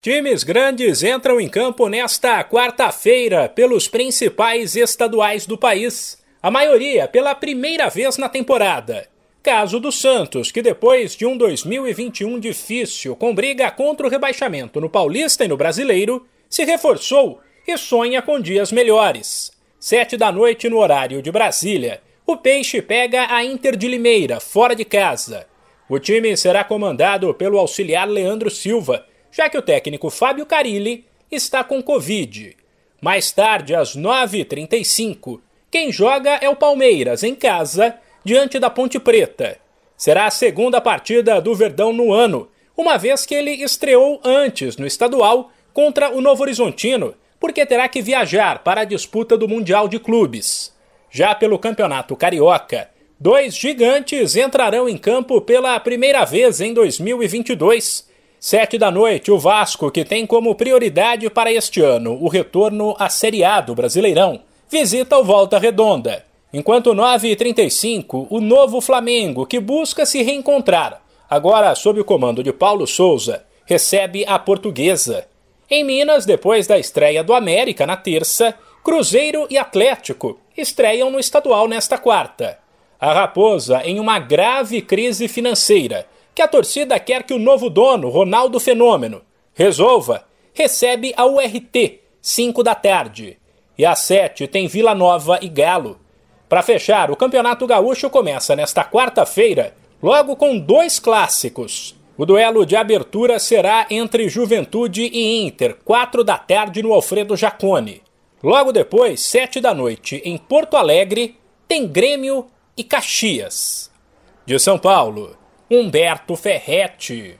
Times grandes entram em campo nesta quarta-feira pelos principais estaduais do país, a maioria pela primeira vez na temporada. Caso do Santos, que depois de um 2021 difícil, com briga contra o rebaixamento no Paulista e no Brasileiro, se reforçou e sonha com dias melhores. Sete da noite no horário de Brasília, o Peixe pega a Inter de Limeira, fora de casa. O time será comandado pelo auxiliar Leandro Silva, já que o técnico Fábio Carilli está com Covid. Mais tarde, às 9h35, quem joga é o Palmeiras, em casa, diante da Ponte Preta. Será a segunda partida do Verdão no ano, uma vez que ele estreou antes no estadual contra o Novo Horizontino, porque terá que viajar para a disputa do Mundial de Clubes. Já pelo Campeonato Carioca, dois gigantes entrarão em campo pela primeira vez em 2022 Sete da noite, o Vasco, que tem como prioridade para este ano o retorno à Série A do Brasileirão, visita o Volta Redonda. Enquanto 9h35, o novo Flamengo, que busca se reencontrar, agora sob o comando de Paulo Souza, recebe a Portuguesa. Em Minas, depois da estreia do América na terça, Cruzeiro e Atlético estreiam no estadual nesta quarta. A Raposa em uma grave crise financeira que a torcida quer que o novo dono, Ronaldo Fenômeno, resolva, recebe a URT, 5 da tarde. E às 7 tem Vila Nova e Galo. Para fechar, o Campeonato Gaúcho começa nesta quarta-feira, logo com dois clássicos. O duelo de abertura será entre Juventude e Inter, 4 da tarde no Alfredo Jacone. Logo depois, 7 da noite, em Porto Alegre, tem Grêmio e Caxias. De São Paulo, Humberto Ferretti.